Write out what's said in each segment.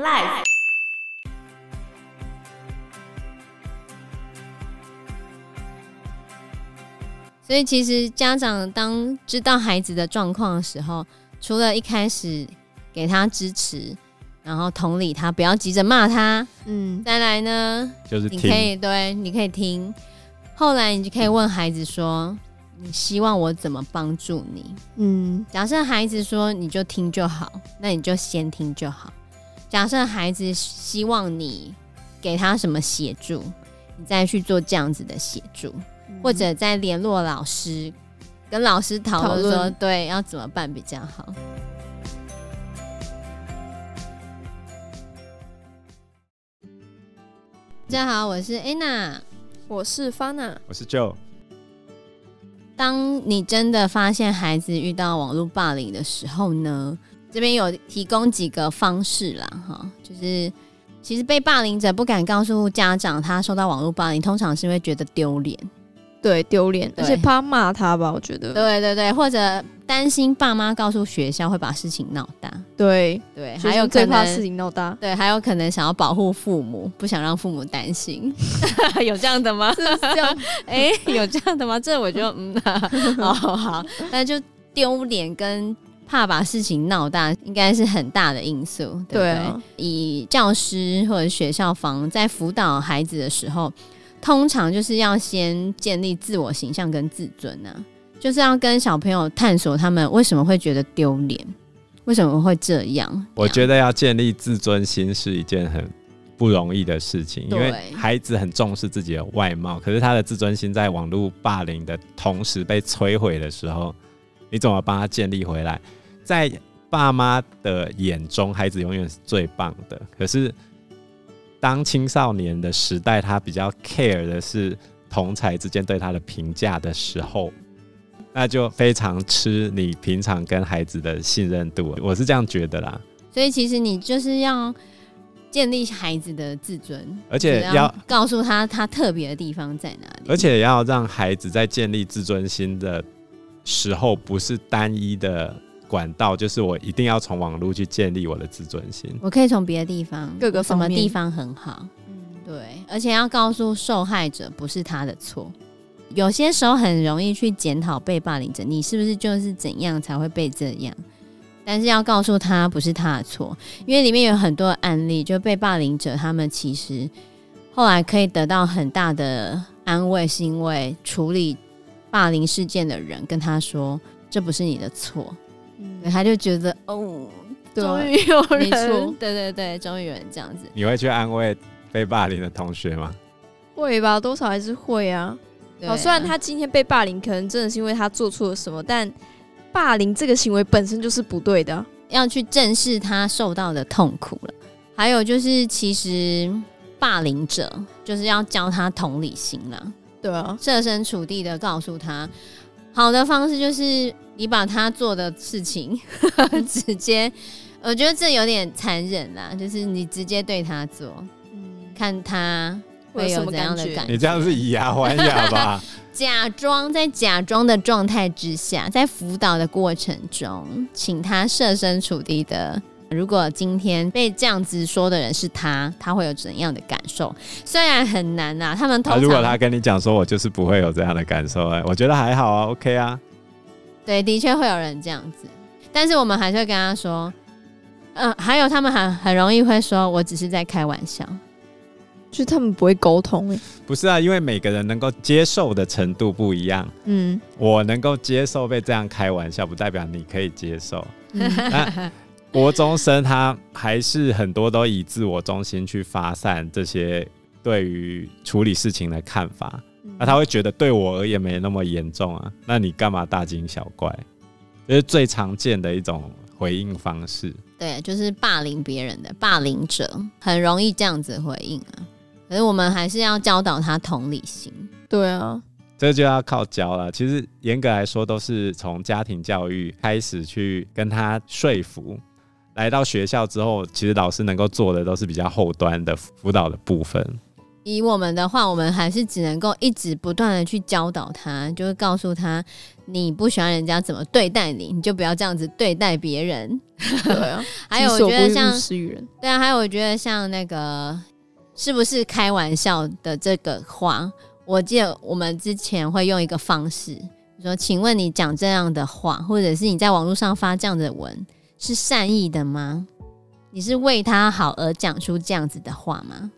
Life。所以，其实家长当知道孩子的状况的时候，除了一开始给他支持，然后同理他，不要急着骂他，嗯，再来呢，就是你可以对，你可以听，后来你就可以问孩子说：“你希望我怎么帮助你？”嗯，假设孩子说：“你就听就好”，那你就先听就好。假设孩子希望你给他什么协助，你再去做这样子的协助。或者再联络老师，跟老师讨论说，对，要怎么办比较好。大家好，我是 Anna，我是 Fana，我是 Joe。当你真的发现孩子遇到网络霸凌的时候呢，这边有提供几个方式啦，哈，就是其实被霸凌者不敢告诉家长他受到网络霸凌，通常是因为觉得丢脸。对，丢脸，而且怕骂他吧，我觉得。对对对，或者担心爸妈告诉学校会把事情闹大。对对，还有最怕事情闹大。对，还有可能想要保护父母，不想让父母担心。有这样的吗？是这样？哎，有这样的吗？这我就嗯，好好好，那就丢脸跟怕把事情闹大，应该是很大的因素。对，对啊，以教师或者学校方在辅导孩子的时候。通常就是要先建立自我形象跟自尊啊，就是要跟小朋友探索他们为什么会觉得丢脸，为什么会这样。我觉得要建立自尊心是一件很不容易的事情，因为孩子很重视自己的外貌，可是他的自尊心在网络霸凌的同时被摧毁的时候，你怎么帮他建立回来？在爸妈的眼中，孩子永远是最棒的，可是。当青少年的时代，他比较 care 的是同才之间对他的评价的时候，那就非常吃你平常跟孩子的信任度。我是这样觉得啦。所以其实你就是要建立孩子的自尊，而且要，要告诉他他特别的地方在哪里，而且要让孩子在建立自尊心的时候，不是单一的。管道就是我一定要从网络去建立我的自尊心。我可以从别的地方，各个什么地方很好，嗯，对，而且要告诉受害者不是他的错。有些时候很容易去检讨被霸凌者，你是不是就是怎样才会被这样？但是要告诉他不是他的错，因为里面有很多案例，就被霸凌者他们其实后来可以得到很大的安慰，是因为处理霸凌事件的人跟他说，这不是你的错。他就觉得哦，终于有人，对对对，终于有人这样子。你会去安慰被霸凌的同学吗？会吧，多少还是会啊。好，虽然他今天被霸凌，可能真的是因为他做错了什么，但霸凌这个行为本身就是不对的，要去正视他受到的痛苦了。还有就是，其实霸凌者就是要教他同理心了，对啊，设身处地的告诉他。好的方式就是你把他做的事情 直接，我觉得这有点残忍啦，就是你直接对他做，嗯，看他会有怎样的感觉。你这样是以牙还牙吧？假装在假装的状态之下，在辅导的过程中，请他设身处地的。如果今天被这样子说的人是他，他会有怎样的感受？虽然很难呐、啊，他们通常、啊、如果他跟你讲说，我就是不会有这样的感受，哎，我觉得还好啊，OK 啊。对，的确会有人这样子，但是我们还是会跟他说，嗯、呃，还有他们很很容易会说，我只是在开玩笑，就是他们不会沟通，哎，不是啊，因为每个人能够接受的程度不一样，嗯，我能够接受被这样开玩笑，不代表你可以接受。嗯国中生他还是很多都以自我中心去发散这些对于处理事情的看法，那他会觉得对我而言没那么严重啊，那你干嘛大惊小怪？这是最常见的一种回应方式。对，就是霸凌别人的霸凌者很容易这样子回应啊。可是我们还是要教导他同理心。对啊，这就要靠教了。其实严格来说，都是从家庭教育开始去跟他说服。来到学校之后，其实老师能够做的都是比较后端的辅导的部分。以我们的话，我们还是只能够一直不断的去教导他，就是告诉他，你不喜欢人家怎么对待你，你就不要这样子对待别人。对啊，还有我觉得像，对啊，还有我觉得像那个是不是开玩笑的这个话，我记得我们之前会用一个方式说，请问你讲这样的话，或者是你在网络上发这样的文，是善意的吗？你是为他好而讲出这样子的话吗？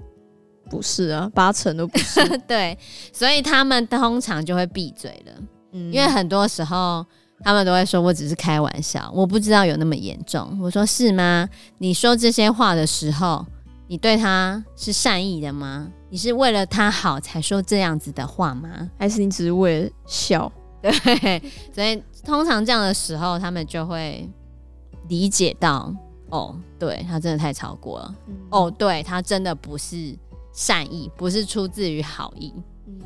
不是啊，八成都不是。对，所以他们通常就会闭嘴了。嗯，因为很多时候他们都会说：“我只是开玩笑，我不知道有那么严重。”我说：“是吗？你说这些话的时候，你对他是善意的吗？你是为了他好才说这样子的话吗？还是你只是为了笑？”对，所以通常这样的时候，他们就会理解到：“哦，对，他真的太超过了。嗯”哦，对，他真的不是。善意不是出自于好意，嗯，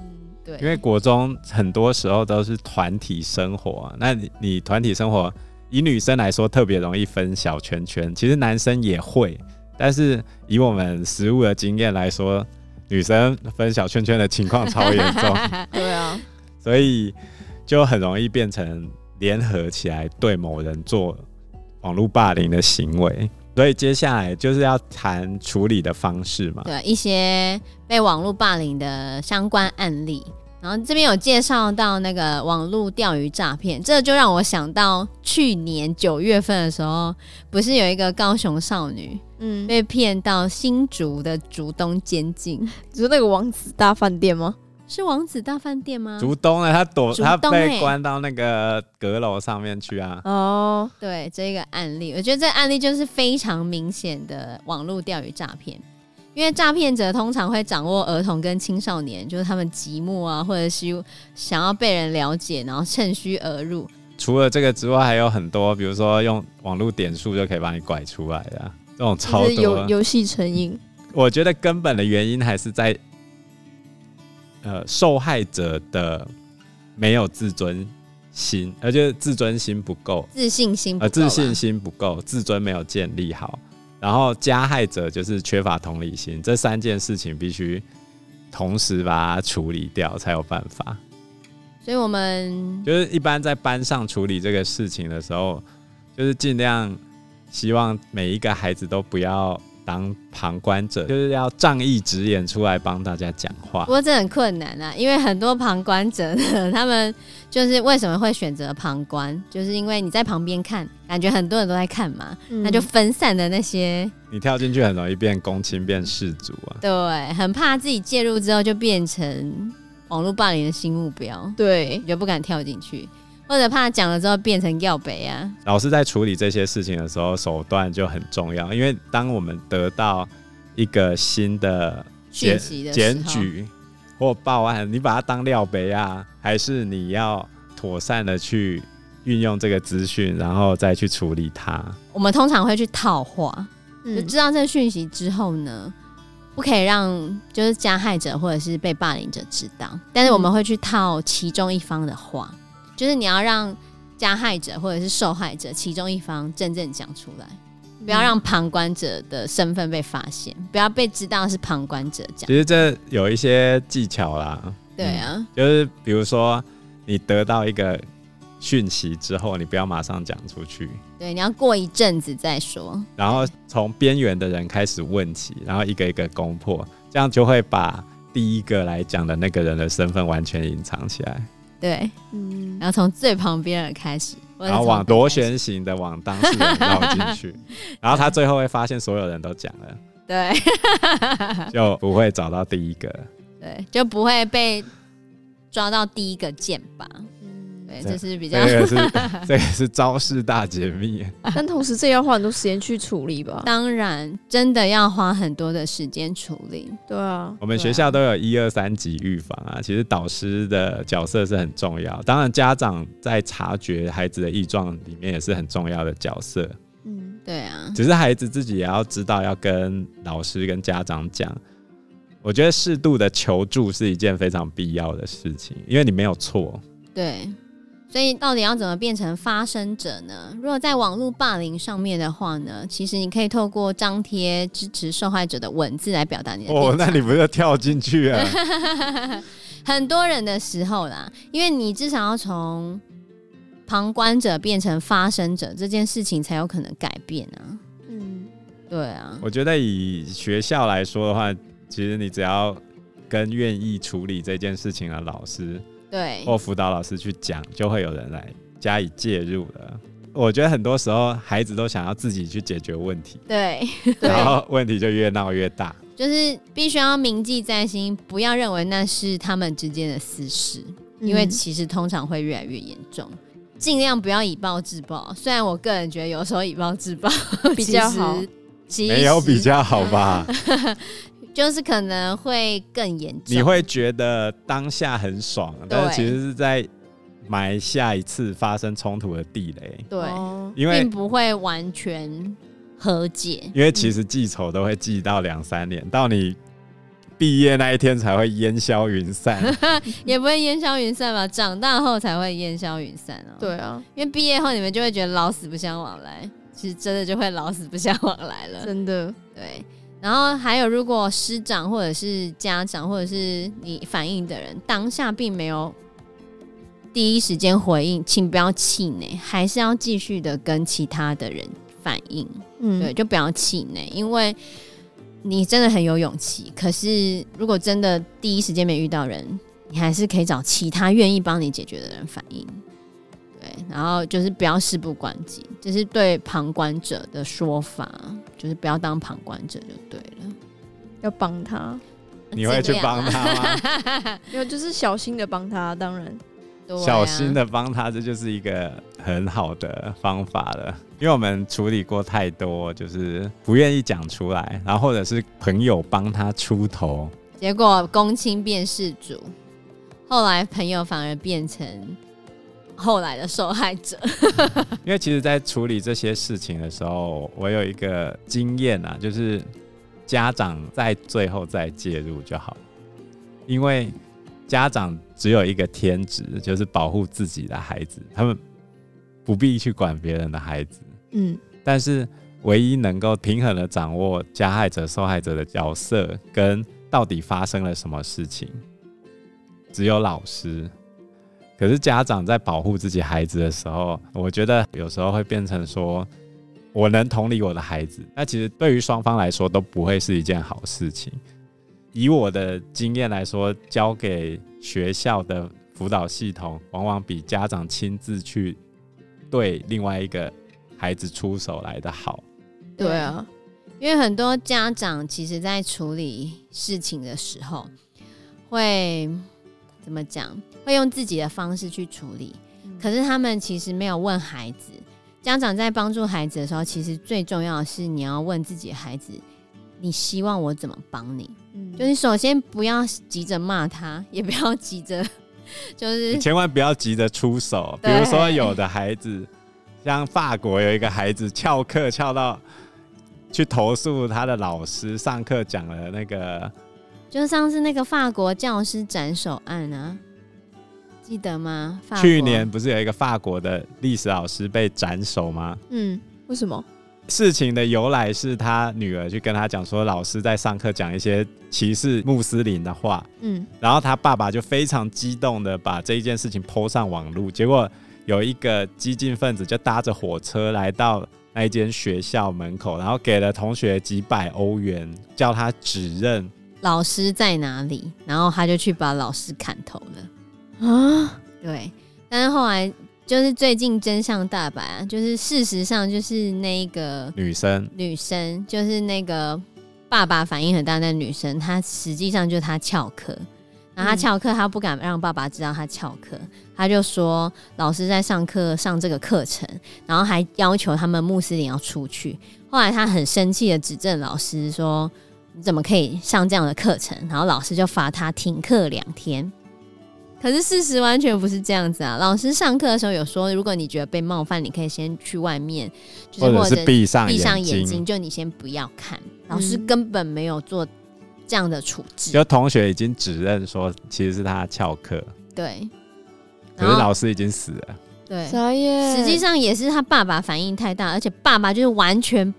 对，因为国中很多时候都是团体生活啊，那你你团体生活以女生来说特别容易分小圈圈，其实男生也会，但是以我们实物的经验来说，女生分小圈圈的情况超严重，对啊，所以就很容易变成联合起来对某人做网络霸凌的行为。所以接下来就是要谈处理的方式嘛，对，一些被网络霸凌的相关案例。然后这边有介绍到那个网络钓鱼诈骗，这就让我想到去年九月份的时候，不是有一个高雄少女，嗯，被骗到新竹的竹东监禁，就是那个王子大饭店吗？是王子大饭店吗？竹东呢？他躲，他被关到那个阁楼上面去啊。哦，对，这个案例，我觉得这个案例就是非常明显的网络钓鱼诈骗，因为诈骗者通常会掌握儿童跟青少年，就是他们寂寞啊，或者是想要被人了解，然后趁虚而入。除了这个之外，还有很多，比如说用网络点数就可以把你拐出来的，这种超多游游戏成瘾。我觉得根本的原因还是在。呃，受害者的没有自尊心，而且自尊心不够，自信心呃，自信心不够，自尊没有建立好，然后加害者就是缺乏同理心，这三件事情必须同时把它处理掉才有办法。所以我们就是一般在班上处理这个事情的时候，就是尽量希望每一个孩子都不要。当旁观者就是要仗义直言出来帮大家讲话，不过这很困难啊，因为很多旁观者呢，他们就是为什么会选择旁观，就是因为你在旁边看，感觉很多人都在看嘛，嗯、那就分散的那些，你跳进去很容易变公亲变世族啊，对，很怕自己介入之后就变成网络霸凌的新目标，对，你就不敢跳进去。或者怕讲了之后变成要北啊？老师在处理这些事情的时候，手段就很重要。因为当我们得到一个新的讯息的检举或报案，你把它当料北啊，还是你要妥善的去运用这个资讯，然后再去处理它？我们通常会去套话，就知道这个讯息之后呢，不可以让就是加害者或者是被霸凌者知道，但是我们会去套其中一方的话。就是你要让加害者或者是受害者其中一方真正讲出来，不要让旁观者的身份被发现，不要被知道是旁观者讲。其实这有一些技巧啦。对啊，嗯，就是比如说你得到一个讯息之后，你不要马上讲出去。对，你要过一阵子再说。然后从边缘的人开始问起，然后一个一个攻破，这样就会把第一个来讲的那个人的身份完全隐藏起来。对，嗯，然后从最旁边的开始，然后往螺旋形的往当事人绕进去，然后他最后会发现所有人都讲了，对，就不会找到第一个，对，就不会被抓到第一个箭靶。这是比较，这个是 这个是招式大解密，但同时这要花很多时间去处理吧？当然，真的要花很多的时间处理。对啊，我们学校都有一二三级预防啊。其实导师的角色是很重要，当然家长在察觉孩子的异状里面也是很重要的角色。嗯，对啊。只是孩子自己也要知道要跟老师跟家长讲。我觉得适度的求助是一件非常必要的事情，因为你没有错。对。所以到底要怎么变成发生者呢？如果在网络霸凌上面的话呢，其实你可以透过张贴支持受害者的文字来表达你的。哦，那你不是跳进去啊？很多人的时候啦，因为你至少要从旁观者变成发生者，这件事情才有可能改变啊。嗯，对啊。我觉得以学校来说的话，其实你只要跟愿意处理这件事情的老师。对，或辅导老师去讲，就会有人来加以介入了。我觉得很多时候孩子都想要自己去解决问题，对，然后问题就越闹越大。就是必须要铭记在心，不要认为那是他们之间的私事，因为其实通常会越来越严重。尽量不要以暴制暴，虽然我个人觉得有时候以暴制暴 比较好，没有比较好吧。就是可能会更严重，你会觉得当下很爽，但是其实是在埋下一次发生冲突的地雷。对，因为并不会完全和解，因为其实记仇都会记到两三年，嗯、到你毕业那一天才会烟消云散，也不会烟消云散吧？长大后才会烟消云散哦。对啊，因为毕业后你们就会觉得老死不相往来，其实真的就会老死不相往来了，真的对。然后还有，如果师长或者是家长或者是你反映的人当下并没有第一时间回应，请不要气馁，还是要继续的跟其他的人反映。嗯，对，就不要气馁，因为你真的很有勇气。可是如果真的第一时间没遇到人，你还是可以找其他愿意帮你解决的人反映。然后就是不要事不关己，这、就是对旁观者的说法，就是不要当旁观者就对了，要帮他。你会去帮他吗？因为 就是小心的帮他，当然，小心的帮他，这就是一个很好的方法了。因为我们处理过太多，就是不愿意讲出来，然后或者是朋友帮他出头，结果公亲变事主，后来朋友反而变成。后来的受害者，因为其实，在处理这些事情的时候，我有一个经验啊，就是家长在最后再介入就好，因为家长只有一个天职，就是保护自己的孩子，他们不必去管别人的孩子。嗯，但是唯一能够平衡的掌握加害者、受害者的角色跟到底发生了什么事情，只有老师。可是家长在保护自己孩子的时候，我觉得有时候会变成说，我能同理我的孩子，那其实对于双方来说都不会是一件好事情。以我的经验来说，交给学校的辅导系统，往往比家长亲自去对另外一个孩子出手来的好。对啊，因为很多家长其实在处理事情的时候，会怎么讲？会用自己的方式去处理，可是他们其实没有问孩子。家长在帮助孩子的时候，其实最重要的是你要问自己的孩子：你希望我怎么帮你？嗯，就你首先不要急着骂他，也不要急着，就是你千万不要急着出手。比如说，有的孩子像法国有一个孩子翘课翘到去投诉他的老师，上课讲了那个，就上次那个法国教师斩首案啊。记得吗？去年不是有一个法国的历史老师被斩首吗？嗯，为什么？事情的由来是他女儿去跟他讲说，老师在上课讲一些歧视穆斯林的话。嗯，然后他爸爸就非常激动的把这一件事情 po 上网路，结果有一个激进分子就搭着火车来到那一间学校门口，然后给了同学几百欧元，叫他指认老师在哪里，然后他就去把老师砍头了。啊，对，但是后来就是最近真相大白啊，就是事实上就是那个女生，女生就是那个爸爸反应很大的女生，她实际上就是她翘课，然后她翘课，她不敢让爸爸知道她翘课，她就说老师在上课上这个课程，然后还要求他们穆斯林要出去。后来她很生气的指正老师说：“你怎么可以上这样的课程？”然后老师就罚她停课两天。可是事实完全不是这样子啊！老师上课的时候有说，如果你觉得被冒犯，你可以先去外面，就是或者闭上闭上眼睛，就你先不要看。老师根本没有做这样的处置。就同学已经指认说，其实是他翘课。对，可是老师已经死了。对，实际上也是他爸爸反应太大，而且爸爸就是完全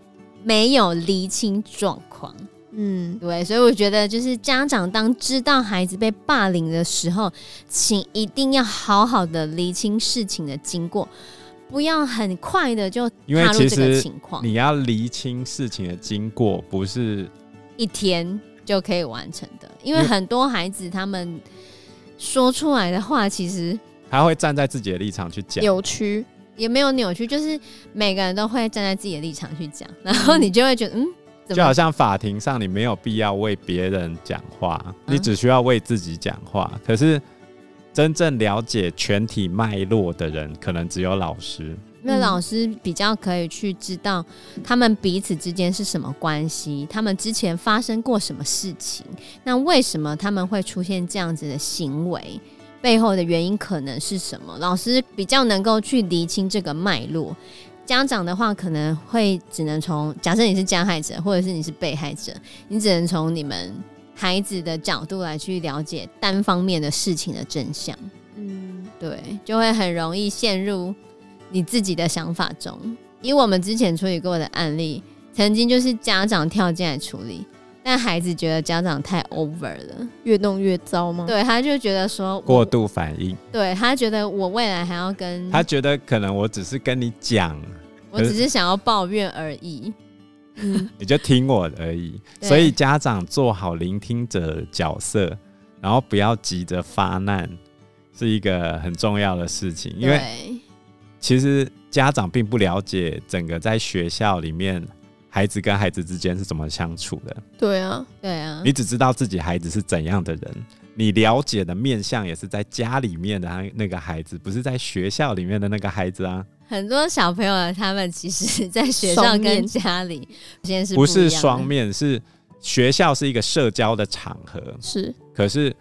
没有厘清状况。嗯，对，所以我觉得就是家长当知道孩子被霸凌的时候，请一定要好好的厘清事情的经过，不要很快的就踏入这个情况。你要厘清事情的经过，不是一天就可以完成的，因为很多孩子他们说出来的话，其实他会站在自己的立场去讲，扭曲也没有扭曲，就是每个人都会站在自己的立场去讲，然后你就会觉得嗯。就好像法庭上，你没有必要为别人讲话，你只需要为自己讲话。可是真正了解全体脉络的人，可能只有老师。因为老师比较可以去知道他们彼此之间是什么关系，他们之前发生过什么事情，那为什么他们会出现这样子的行为，背后的原因可能是什么？老师比较能够去厘清这个脉络。家长的话可能会只能从假设你是加害者，或者是你是被害者，你只能从你们孩子的角度来去了解单方面的事情的真相。嗯，对，就会很容易陷入你自己的想法中。以我们之前处理过的案例，曾经就是家长跳进来处理，但孩子觉得家长太 over 了，越弄越糟吗？对，他就觉得说过度反应，对，他觉得我未来还要跟他觉得可能我只是跟你讲。我只是想要抱怨而已，嗯，你就听我而已。所以家长做好聆听者的角色，然后不要急着发难，是一个很重要的事情。因为其实家长并不了解整个在学校里面孩子跟孩子之间是怎么相处的。对啊，对啊，你只知道自己孩子是怎样的人，你了解的面向也是在家里面的那个孩子，不是在学校里面的那个孩子啊。很多小朋友，他们其实，在学校跟家里，现在是不是双面？是学校是一个社交的场合，是。可是，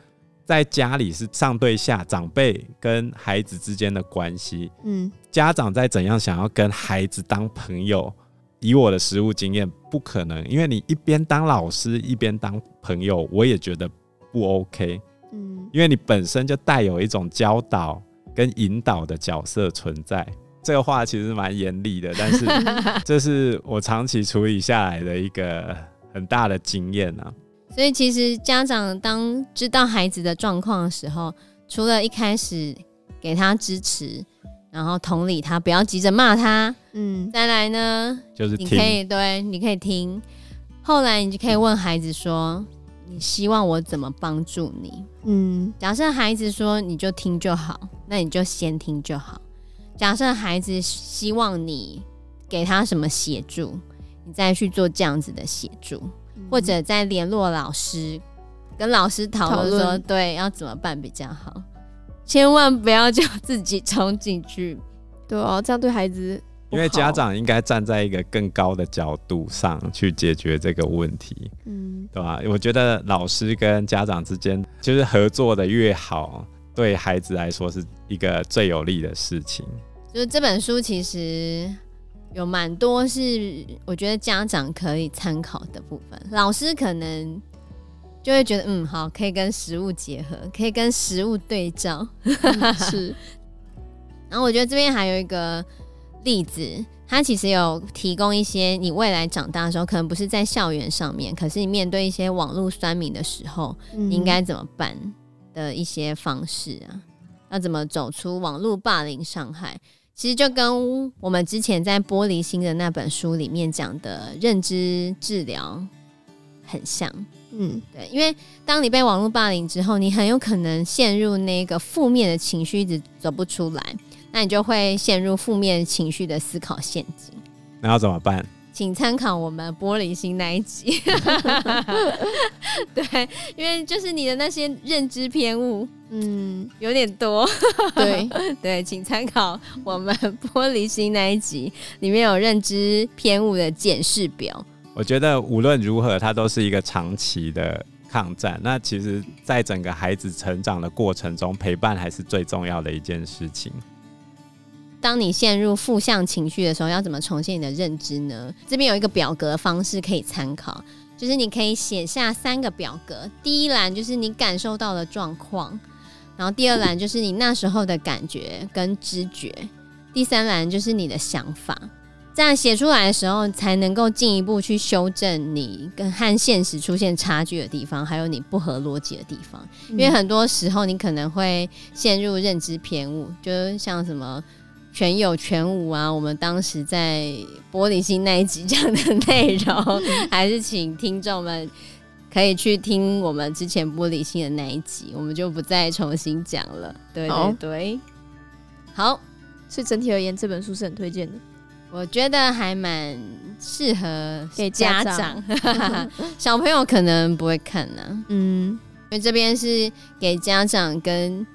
在家里是上对下，长辈跟孩子之间的关系。嗯，家长在怎样想要跟孩子当朋友？以我的实务经验，不可能，因为你一边当老师，一边当朋友，我也觉得不 OK。嗯，因为你本身就带有一种教导跟引导的角色存在。这个话其实蛮严厉的，但是 这是我长期处理下来的一个很大的经验啊。所以其实家长当知道孩子的状况的时候，除了一开始给他支持，然后同理他，不要急着骂他，嗯，再来呢，就是你可以对，你可以听，后来你就可以问孩子说：“你希望我怎么帮助你？”嗯，假设孩子说：“你就听就好”，那你就先听就好。假设孩子希望你给他什么协助，你再去做这样子的协助，嗯、或者再联络老师，跟老师讨论说，对，要怎么办比较好，千万不要就自己冲进去，对哦，这样对孩子，因为家长应该站在一个更高的角度上去解决这个问题，嗯，对吧？我觉得老师跟家长之间就是合作的越好。对孩子来说是一个最有利的事情。就是这本书其实有蛮多是我觉得家长可以参考的部分，老师可能就会觉得嗯好，可以跟实物结合，可以跟实物对照。是。然后我觉得这边还有一个例子，它其实有提供一些你未来长大的时候，可能不是在校园上面，可是你面对一些网络酸民的时候，你应该怎么办？的一些方式啊，要怎么走出网络霸凌伤害？其实就跟我们之前在玻璃心的那本书里面讲的认知治疗很像。嗯，对，因为当你被网络霸凌之后，你很有可能陷入那个负面的情绪，一直走不出来，那你就会陷入负面情绪的思考陷阱。那要怎么办？请参考我们玻璃心那一集，对，因为就是你的那些认知偏误，嗯，有点多，对 对，请参考我们玻璃心那一集，里面有认知偏误的检视表。我觉得无论如何，它都是一个长期的抗战。那其实，在整个孩子成长的过程中，陪伴还是最重要的一件事情。当你陷入负向情绪的时候，要怎么重现你的认知呢？这边有一个表格方式可以参考，就是你可以写下三个表格。第一栏就是你感受到的状况，然后第二栏就是你那时候的感觉跟知觉，第三栏就是你的想法。这样写出来的时候，才能够进一步去修正你跟和现实出现差距的地方，还有你不合逻辑的地方。因为很多时候你可能会陷入认知偏误，就是像什么全有全无啊。我们当时在玻璃心那一集讲的内容，还是请听众们可以去听我们之前玻璃心的那一集，我们就不再重新讲了。对对对，好，好，所以整体而言，这本书是很推荐的。我觉得还蛮适合给家长，小朋友可能不会看呢、啊。嗯，因为这边是给家长跟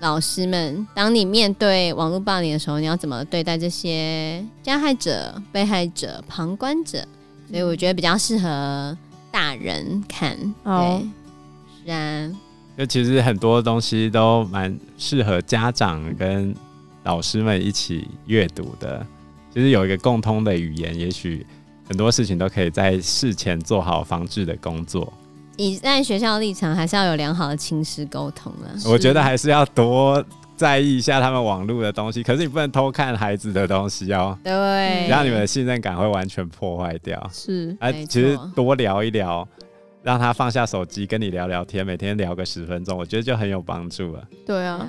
老师们，当你面对网络霸凌的时候，你要怎么对待这些加害者、被害者、旁观者？所以我觉得比较适合大人看。哦，是啊，就其实很多东西都蛮适合家长跟老师们一起阅读的。其实有一个共通的语言，也许很多事情都可以在事前做好防治的工作。你在学校立场还是要有良好的亲师沟通啊。我觉得还是要多在意一下他们网络的东西，可是你不能偷看孩子的东西哦。对，让你们的信任感会完全破坏掉。是，哎、啊，其实多聊一聊，让他放下手机跟你聊聊天，每天聊个十分钟，我觉得就很有帮助了。对啊，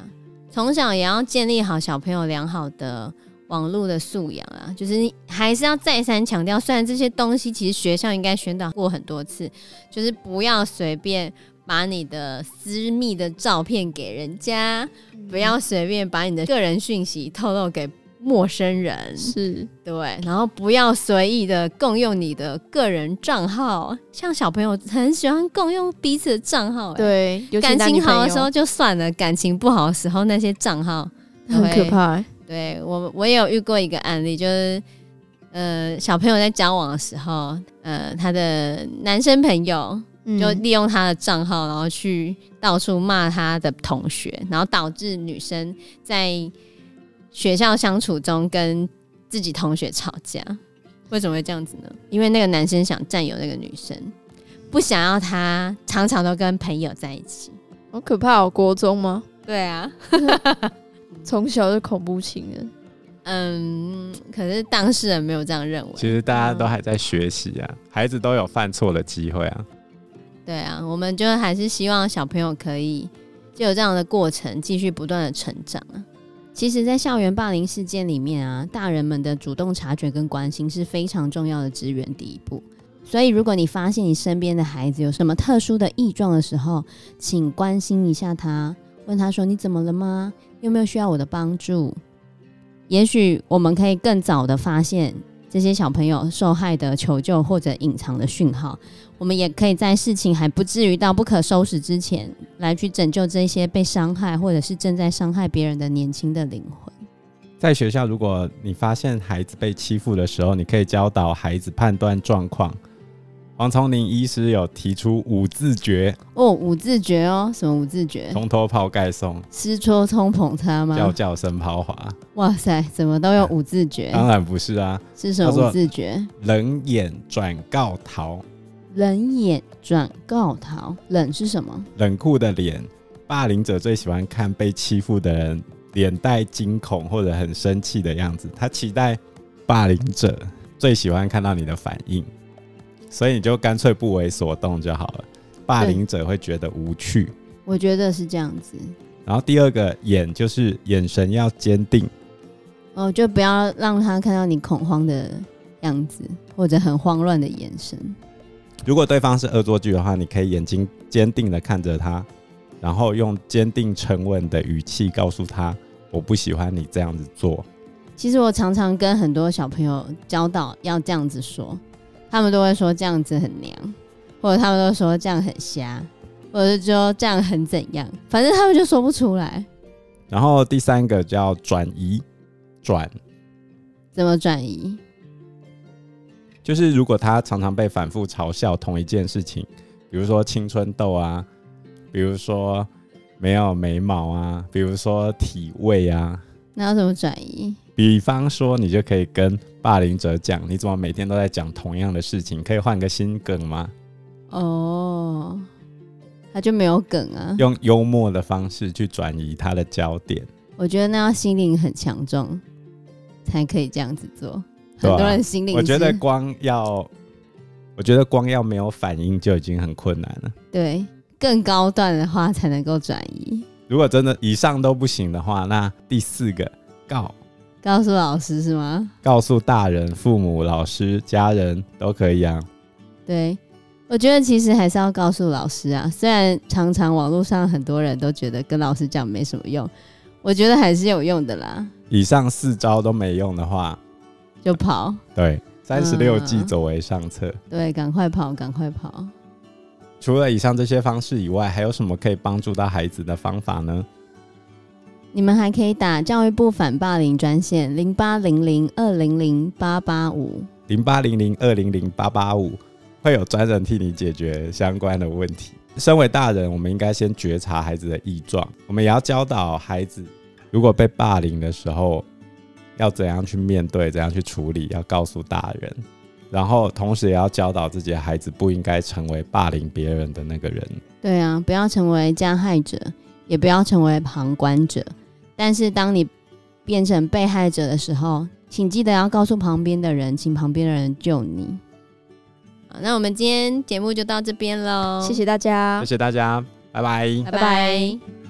从小也要建立好小朋友良好的。网络的素养啊，就是你还是要再三强调。虽然这些东西其实学校应该宣导过很多次，就是不要随便把你的私密的照片给人家，嗯、不要随便把你的个人讯息透露给陌生人，是对。然后不要随意的共用你的个人账号，像小朋友很喜欢共用彼此的账号，对，感情好的时候就算了，感情不好的时候那些账号很可怕。对我，我也有遇过一个案例，就是呃，小朋友在交往的时候，呃，他的男生朋友就利用他的账号，然后去到处骂他的同学，然后导致女生在学校相处中跟自己同学吵架。为什么会这样子呢？因为那个男生想占有那个女生，不想要她常常都跟朋友在一起。好可怕哦！国中吗？对啊。从小就恐怖情人，嗯，可是当事人没有这样认为。其实大家都还在学习啊，嗯、孩子都有犯错的机会啊。对啊，我们就还是希望小朋友可以就有这样的过程，继续不断的成长啊。其实，在校园霸凌事件里面啊，大人们的主动察觉跟关心是非常重要的支援第一步。所以，如果你发现你身边的孩子有什么特殊的异状的时候，请关心一下他，问他说：“你怎么了吗？”有没有需要我的帮助？也许我们可以更早的发现这些小朋友受害的求救或者隐藏的讯号。我们也可以在事情还不至于到不可收拾之前，来去拯救这些被伤害或者是正在伤害别人的年轻的灵魂。在学校，如果你发现孩子被欺负的时候，你可以教导孩子判断状况。黄瑽宁医师有提出五字诀哦，五字诀哦，什么五字诀？冲脱泡盖送，湿搓冲捧擦吗？叫叫声抛滑。哇塞，怎么都有五字诀？当然不是啊，是什么五字诀？冷眼转告逃，冷眼转告逃，冷是什么？冷酷的脸。霸凌者最喜欢看被欺负的人脸带惊恐或者很生气的样子，他期待霸凌者最喜欢看到你的反应。所以你就干脆不为所动就好了，霸凌者会觉得无趣。我觉得是这样子。然后第二个眼就是眼神要坚定，哦，就不要让他看到你恐慌的样子或者很慌乱的眼神。如果对方是恶作剧的话，你可以眼睛坚定的看着他，然后用坚定沉稳的语气告诉他：“我不喜欢你这样子做。”其实我常常跟很多小朋友教导要这样子说。他们都会说这样子很娘，或者他们都说这样很瞎，或者是说这样很怎样，反正他们就说不出来。然后第三个叫转移，转，怎么转移？就是如果他常常被反复嘲笑同一件事情，比如说青春痘啊，比如说没有眉毛啊，比如说体味啊，那要怎么转移？比方说，你就可以跟霸凌者讲：“你怎么每天都在讲同样的事情？可以换个新梗吗？”哦，他就没有梗啊。用幽默的方式去转移他的焦点。我觉得那要心灵很强壮才可以这样子做。很多人心灵，我觉得光要，我觉得光要没有反应就已经很困难了。对，更高段的话才能够转移。如果真的以上都不行的话，那第四个告。告诉老师是吗？告诉大人、父母、老师、家人都可以啊。对，我觉得其实还是要告诉老师啊。虽然常常网络上很多人都觉得跟老师讲没什么用，我觉得还是有用的啦。以上四招都没用的话，就跑。对，三十六计走为上策。嗯。对，赶快跑，赶快跑。除了以上这些方式以外，还有什么可以帮助到孩子的方法呢？你们还可以打教育部反霸凌专线零八零零二零零八八五零八零零二零零八八五，会有专人替你解决相关的问题。身为大人，我们应该先觉察孩子的异状，我们也要教导孩子，如果被霸凌的时候，要怎样去面对，怎样去处理，要告诉大人。然后，同时也要教导自己的孩子，不应该成为霸凌别人的那个人。对啊，不要成为加害者，也不要成为旁观者。但是，当你变成被害者的时候，请记得要告诉旁边的人，请旁边的人救你。好，那我们今天节目就到这边喽，谢谢大家，谢谢大家，拜拜，拜拜。